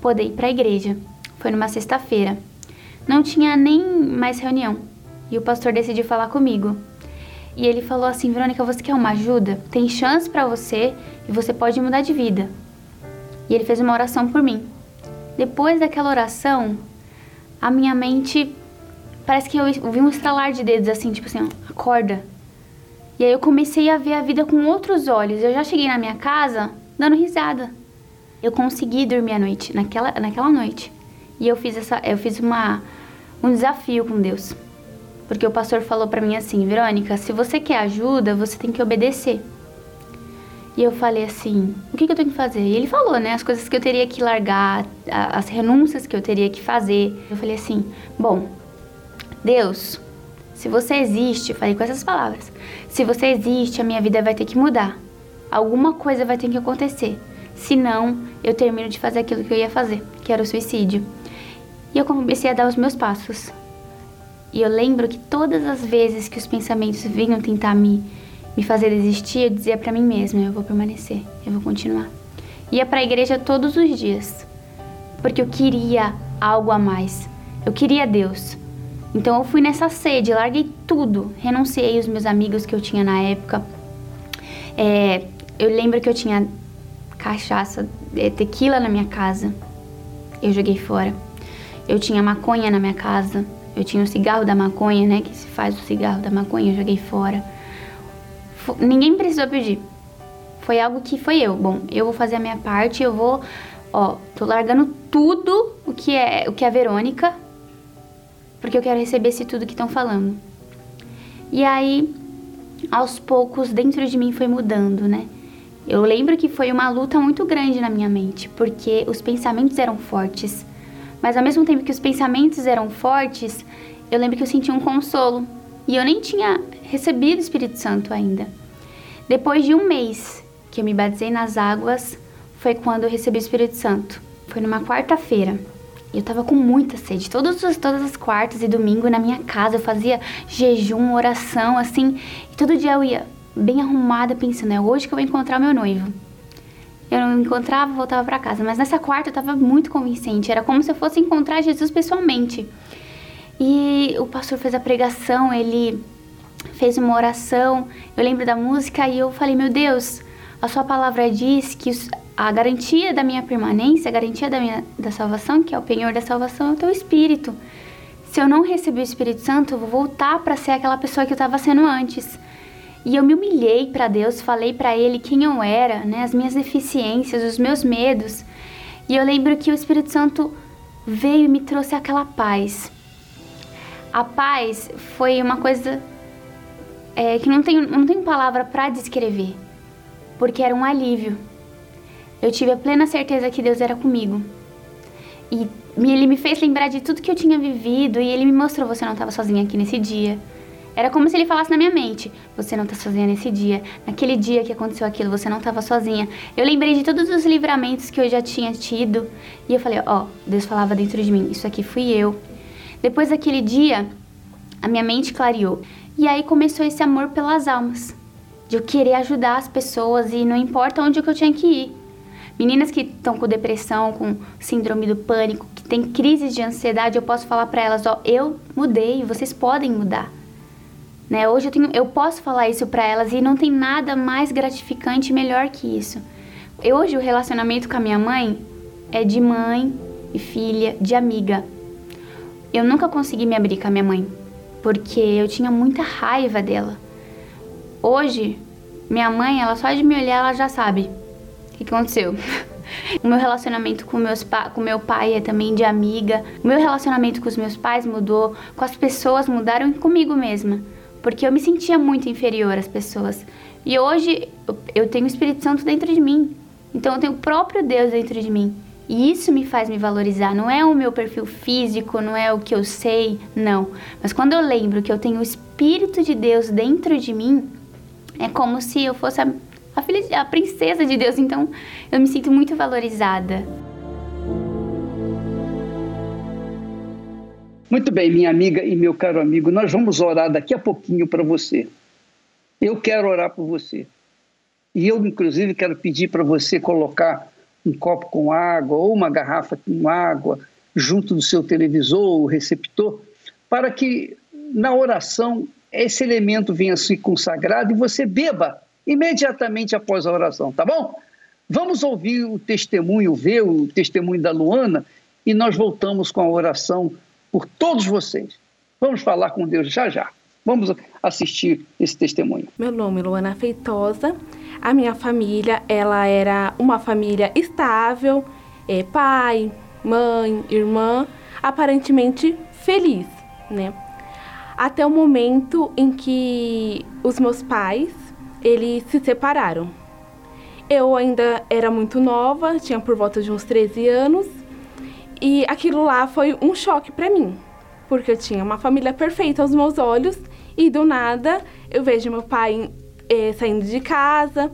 poder ir para a igreja. Foi numa sexta-feira. Não tinha nem mais reunião. E o pastor decidiu falar comigo. E ele falou assim: Verônica, você quer uma ajuda? Tem chance para você e você pode mudar de vida. E ele fez uma oração por mim. Depois daquela oração, a minha mente parece que eu vi um estralar de dedos assim, tipo assim, acorda. E aí eu comecei a ver a vida com outros olhos. Eu já cheguei na minha casa dando risada. Eu consegui dormir à noite, naquela, naquela noite. E eu fiz essa, eu fiz uma um desafio com Deus. Porque o pastor falou para mim assim, Verônica, se você quer ajuda, você tem que obedecer. E eu falei assim, o que, que eu tenho que fazer? E ele falou, né, as coisas que eu teria que largar, as renúncias que eu teria que fazer. Eu falei assim, bom, Deus, se você existe, eu falei com essas palavras, se você existe, a minha vida vai ter que mudar. Alguma coisa vai ter que acontecer. Senão, eu termino de fazer aquilo que eu ia fazer, que era o suicídio. E eu comecei a dar os meus passos. E eu lembro que todas as vezes que os pensamentos vinham tentar me, me fazer desistir, eu dizia para mim mesma: eu vou permanecer, eu vou continuar. Ia para a igreja todos os dias, porque eu queria algo a mais. Eu queria Deus. Então eu fui nessa sede, larguei tudo, renunciei os meus amigos que eu tinha na época. É, eu lembro que eu tinha cachaça, é, tequila na minha casa. Eu joguei fora. Eu tinha maconha na minha casa. Eu tinha o cigarro da maconha, né? Que se faz o cigarro da maconha, eu joguei fora. F ninguém precisou pedir. Foi algo que foi eu. Bom, eu vou fazer a minha parte, eu vou. Ó, tô largando tudo o que é o que é a Verônica, porque eu quero receber esse tudo que estão falando. E aí, aos poucos, dentro de mim foi mudando, né? Eu lembro que foi uma luta muito grande na minha mente, porque os pensamentos eram fortes. Mas ao mesmo tempo que os pensamentos eram fortes, eu lembro que eu sentia um consolo. E eu nem tinha recebido o Espírito Santo ainda. Depois de um mês que eu me batizei nas águas, foi quando eu recebi o Espírito Santo. Foi numa quarta-feira. Eu tava com muita sede. Todos os, todas as quartas e domingo na minha casa eu fazia jejum, oração, assim. E todo dia eu ia bem arrumada, pensando, é hoje que eu vou encontrar meu noivo. Eu encontrava, voltava para casa. Mas nessa quarta eu estava muito convincente. Era como se eu fosse encontrar Jesus pessoalmente. E o pastor fez a pregação, ele fez uma oração. Eu lembro da música e eu falei: Meu Deus, a Sua palavra diz que a garantia da minha permanência, a garantia da minha da salvação, que é o penhor da salvação, é o Teu Espírito. Se eu não receber o Espírito Santo, eu vou voltar para ser aquela pessoa que eu estava sendo antes. E eu me humilhei para Deus, falei para Ele quem eu era, né, as minhas deficiências, os meus medos. E eu lembro que o Espírito Santo veio e me trouxe aquela paz. A paz foi uma coisa é, que não tenho, não tenho palavra para descrever, porque era um alívio. Eu tive a plena certeza que Deus era comigo. E ele me fez lembrar de tudo que eu tinha vivido e ele me mostrou: você não estava sozinha aqui nesse dia. Era como se ele falasse na minha mente: Você não tá sozinha nesse dia. Naquele dia que aconteceu aquilo, você não estava sozinha. Eu lembrei de todos os livramentos que eu já tinha tido. E eu falei: Ó, oh, Deus falava dentro de mim: Isso aqui fui eu. Depois daquele dia, a minha mente clareou. E aí começou esse amor pelas almas. De eu querer ajudar as pessoas e não importa onde que eu tinha que ir. Meninas que estão com depressão, com síndrome do pânico, que têm crises de ansiedade, eu posso falar para elas: Ó, eu mudei, vocês podem mudar. Né? Hoje eu, tenho, eu posso falar isso para elas e não tem nada mais gratificante e melhor que isso. Hoje o relacionamento com a minha mãe é de mãe e filha, de amiga. Eu nunca consegui me abrir com a minha mãe, porque eu tinha muita raiva dela. Hoje, minha mãe, ela só de me olhar, ela já sabe o que aconteceu. [laughs] O meu relacionamento com, meus com meu pai é também de amiga. O meu relacionamento com os meus pais mudou, com as pessoas mudaram e comigo mesma porque eu me sentia muito inferior às pessoas. E hoje eu tenho o Espírito Santo dentro de mim. Então eu tenho o próprio Deus dentro de mim. E isso me faz me valorizar. Não é o meu perfil físico, não é o que eu sei, não. Mas quando eu lembro que eu tenho o Espírito de Deus dentro de mim, é como se eu fosse a, a filha, a princesa de Deus. Então eu me sinto muito valorizada. Muito bem, minha amiga e meu caro amigo, nós vamos orar daqui a pouquinho para você. Eu quero orar por você. E eu, inclusive, quero pedir para você colocar um copo com água ou uma garrafa com água junto do seu televisor ou receptor, para que na oração esse elemento venha se consagrado e você beba imediatamente após a oração, tá bom? Vamos ouvir o testemunho, ver o testemunho da Luana e nós voltamos com a oração por todos vocês. Vamos falar com Deus já já. Vamos assistir esse testemunho. Meu nome é Luana Feitosa. A minha família, ela era uma família estável, é, pai, mãe, irmã, aparentemente feliz, né? Até o momento em que os meus pais, eles se separaram. Eu ainda era muito nova, tinha por volta de uns 13 anos, e aquilo lá foi um choque para mim, porque eu tinha uma família perfeita aos meus olhos e do nada eu vejo meu pai eh, saindo de casa,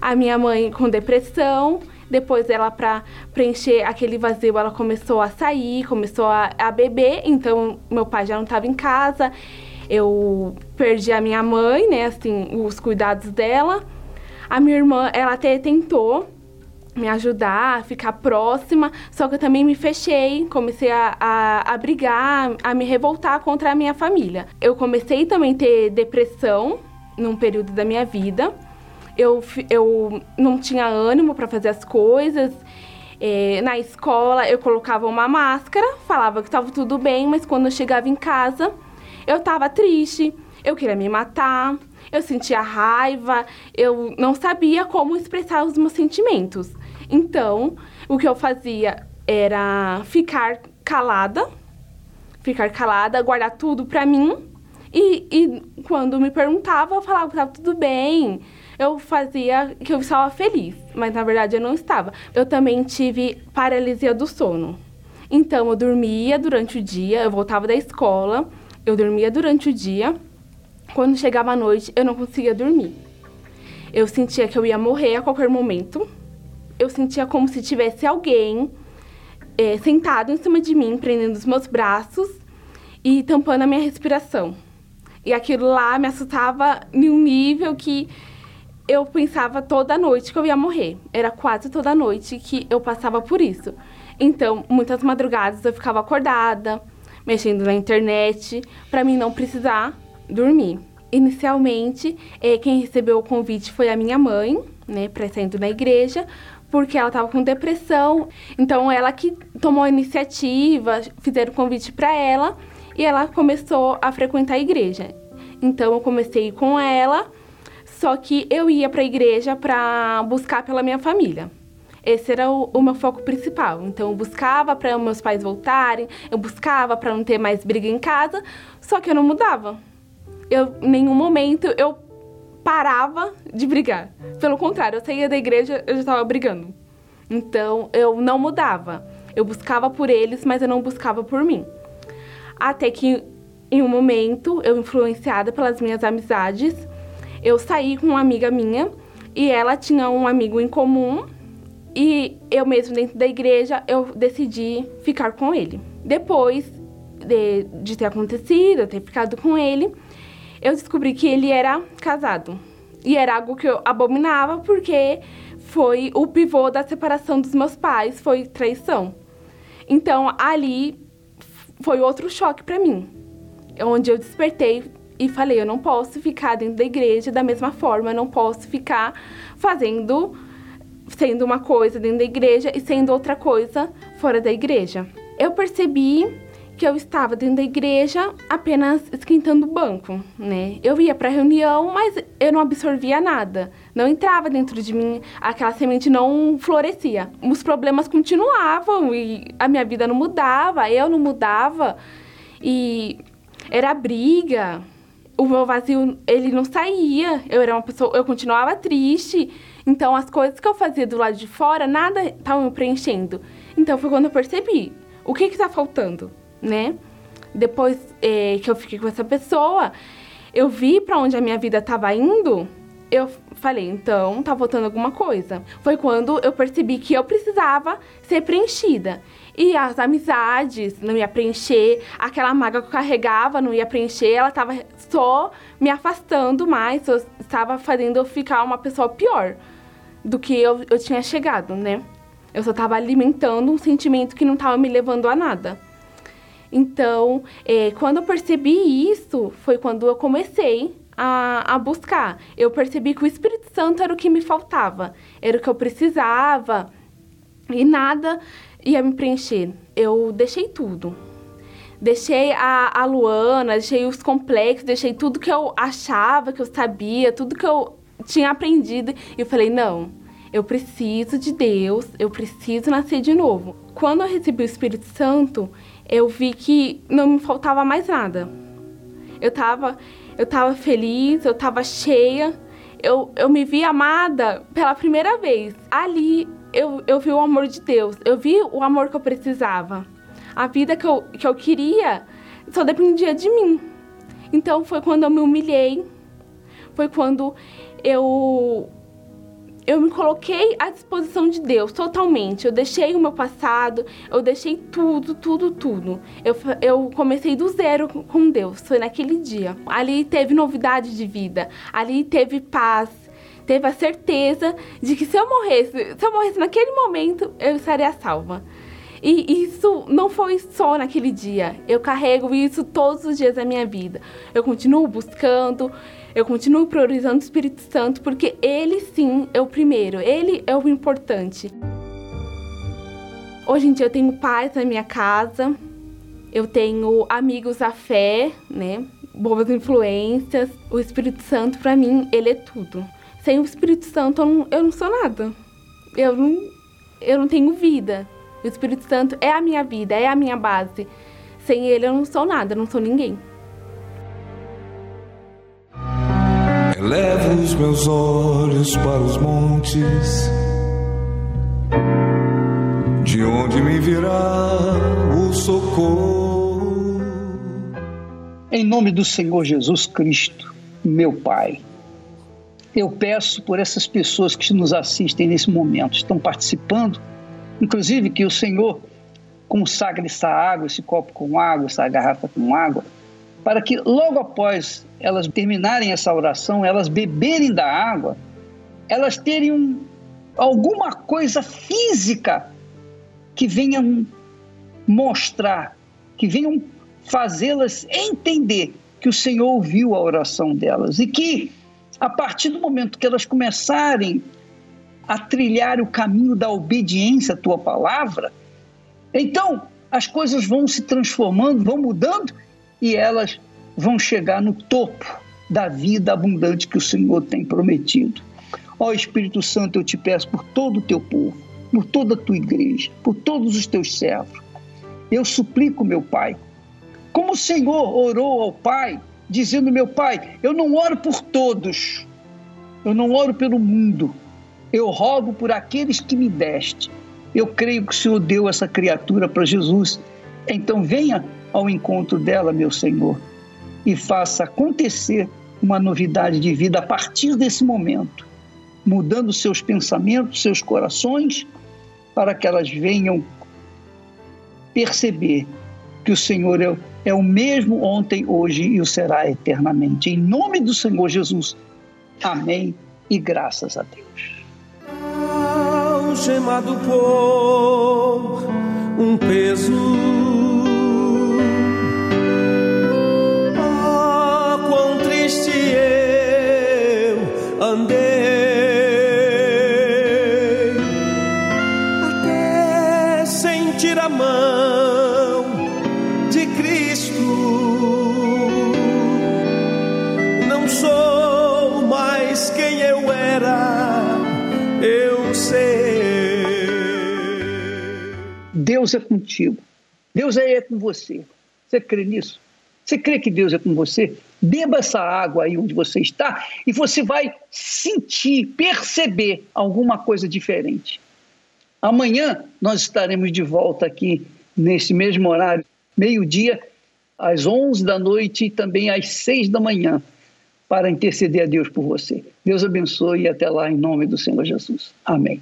a minha mãe com depressão. Depois ela, para preencher aquele vazio, ela começou a sair, começou a, a beber. Então meu pai já não estava em casa. Eu perdi a minha mãe, né? Assim, os cuidados dela. A minha irmã, ela até tentou me ajudar, ficar próxima, só que eu também me fechei, comecei a, a, a brigar, a me revoltar contra a minha família. Eu comecei também a ter depressão num período da minha vida. Eu, eu não tinha ânimo para fazer as coisas. É, na escola eu colocava uma máscara, falava que estava tudo bem, mas quando eu chegava em casa eu estava triste, eu queria me matar, eu sentia raiva, eu não sabia como expressar os meus sentimentos. Então, o que eu fazia era ficar calada, ficar calada, guardar tudo pra mim. E, e quando me perguntava, eu falava que estava tudo bem. Eu fazia que eu estava feliz, mas na verdade eu não estava. Eu também tive paralisia do sono. Então eu dormia durante o dia, eu voltava da escola, eu dormia durante o dia. Quando chegava a noite, eu não conseguia dormir. Eu sentia que eu ia morrer a qualquer momento eu sentia como se tivesse alguém é, sentado em cima de mim, prendendo os meus braços e tampando a minha respiração. E aquilo lá me assustava em um nível que eu pensava toda noite que eu ia morrer. Era quase toda noite que eu passava por isso. Então, muitas madrugadas eu ficava acordada, mexendo na internet, para mim não precisar dormir. Inicialmente, eh, quem recebeu o convite foi a minha mãe, né, para estar indo na igreja, porque ela estava com depressão. Então ela que tomou a iniciativa, fizeram convite para ela e ela começou a frequentar a igreja. Então eu comecei com ela, só que eu ia para a igreja para buscar pela minha família. Esse era o, o meu foco principal. Então eu buscava para meus pais voltarem, eu buscava para não ter mais briga em casa, só que eu não mudava. Eu, em nenhum momento eu parava de brigar. Pelo contrário, eu saía da igreja, eu já estava brigando. Então, eu não mudava. Eu buscava por eles, mas eu não buscava por mim. Até que, em um momento, eu, influenciada pelas minhas amizades, eu saí com uma amiga minha e ela tinha um amigo em comum e eu mesmo dentro da igreja eu decidi ficar com ele. Depois de, de ter acontecido, eu ter ficado com ele, eu descobri que ele era casado. E era algo que eu abominava porque foi o pivô da separação dos meus pais, foi traição. Então, ali foi outro choque para mim, onde eu despertei e falei, eu não posso ficar dentro da igreja da mesma forma, eu não posso ficar fazendo sendo uma coisa dentro da igreja e sendo outra coisa fora da igreja. Eu percebi que eu estava dentro da igreja apenas esquentando o banco, né? Eu ia para reunião, mas eu não absorvia nada. Não entrava dentro de mim, aquela semente não florescia. Os problemas continuavam e a minha vida não mudava, eu não mudava e era briga. O meu vazio, ele não saía. Eu era uma pessoa, eu continuava triste. Então as coisas que eu fazia do lado de fora, nada estava me preenchendo. Então foi quando eu percebi, o que que tá faltando? Né? Depois é, que eu fiquei com essa pessoa, eu vi para onde a minha vida estava indo. Eu falei, então tá faltando alguma coisa. Foi quando eu percebi que eu precisava ser preenchida. E as amizades não ia preencher, aquela maga que eu carregava não ia preencher, ela estava só me afastando mais, só estava fazendo eu ficar uma pessoa pior do que eu, eu tinha chegado, né? Eu só estava alimentando um sentimento que não estava me levando a nada. Então, é, quando eu percebi isso, foi quando eu comecei a, a, buscar. Eu percebi que o Espírito Santo era o que me faltava, era o que eu precisava e nada ia me preencher. Eu deixei tudo. Deixei a, a Luana, deixei os complexos, deixei tudo que eu achava, que eu sabia, tudo que eu tinha aprendido. E eu falei: não, eu preciso de Deus, eu preciso nascer de novo. Quando eu recebi o Espírito Santo, eu vi que não me faltava mais nada. Eu tava, eu tava feliz, eu tava cheia, eu, eu me vi amada pela primeira vez. Ali eu, eu vi o amor de Deus, eu vi o amor que eu precisava. A vida que eu, que eu queria só dependia de mim. Então foi quando eu me humilhei, foi quando eu eu me coloquei à disposição de Deus totalmente. Eu deixei o meu passado, eu deixei tudo, tudo, tudo. Eu, eu comecei do zero com Deus, foi naquele dia. Ali teve novidade de vida, ali teve paz, teve a certeza de que se eu morresse, se eu morresse naquele momento, eu estaria salva. E isso não foi só naquele dia. Eu carrego isso todos os dias da minha vida. Eu continuo buscando, eu continuo priorizando o Espírito Santo, porque ele sim é o primeiro, ele é o importante. Hoje em dia eu tenho paz na minha casa, eu tenho amigos à fé, né? Boas influências. O Espírito Santo, para mim, ele é tudo. Sem o Espírito Santo, eu não, eu não sou nada. Eu não, eu não tenho vida. O Espírito Santo é a minha vida, é a minha base. Sem ele eu não sou nada, não sou ninguém. Elevo os meus olhos para os montes, de onde me virá o socorro. Em nome do Senhor Jesus Cristo, meu Pai, eu peço por essas pessoas que nos assistem nesse momento, estão participando Inclusive que o Senhor consagre essa água, esse copo com água, essa garrafa com água, para que logo após elas terminarem essa oração, elas beberem da água, elas terem um, alguma coisa física que venha mostrar, que venham fazê-las entender que o Senhor ouviu a oração delas e que a partir do momento que elas começarem a trilhar o caminho da obediência à tua palavra, então as coisas vão se transformando, vão mudando e elas vão chegar no topo da vida abundante que o Senhor tem prometido. Ó Espírito Santo, eu te peço por todo o teu povo, por toda a tua igreja, por todos os teus servos. Eu suplico, meu Pai, como o Senhor orou ao Pai, dizendo: Meu Pai, eu não oro por todos, eu não oro pelo mundo, eu rogo por aqueles que me deste. Eu creio que o Senhor deu essa criatura para Jesus. Então venha ao encontro dela, meu Senhor, e faça acontecer uma novidade de vida a partir desse momento, mudando seus pensamentos, seus corações, para que elas venham perceber que o Senhor é, é o mesmo ontem, hoje e o será eternamente. Em nome do Senhor Jesus. Amém e graças a Deus algemado por um peso. Deus é contigo. Deus é com você. Você crê nisso? Você crê que Deus é com você? Beba essa água aí onde você está e você vai sentir, perceber alguma coisa diferente. Amanhã nós estaremos de volta aqui nesse mesmo horário, meio-dia, às 11 da noite e também às 6 da manhã, para interceder a Deus por você. Deus abençoe e até lá em nome do Senhor Jesus. Amém.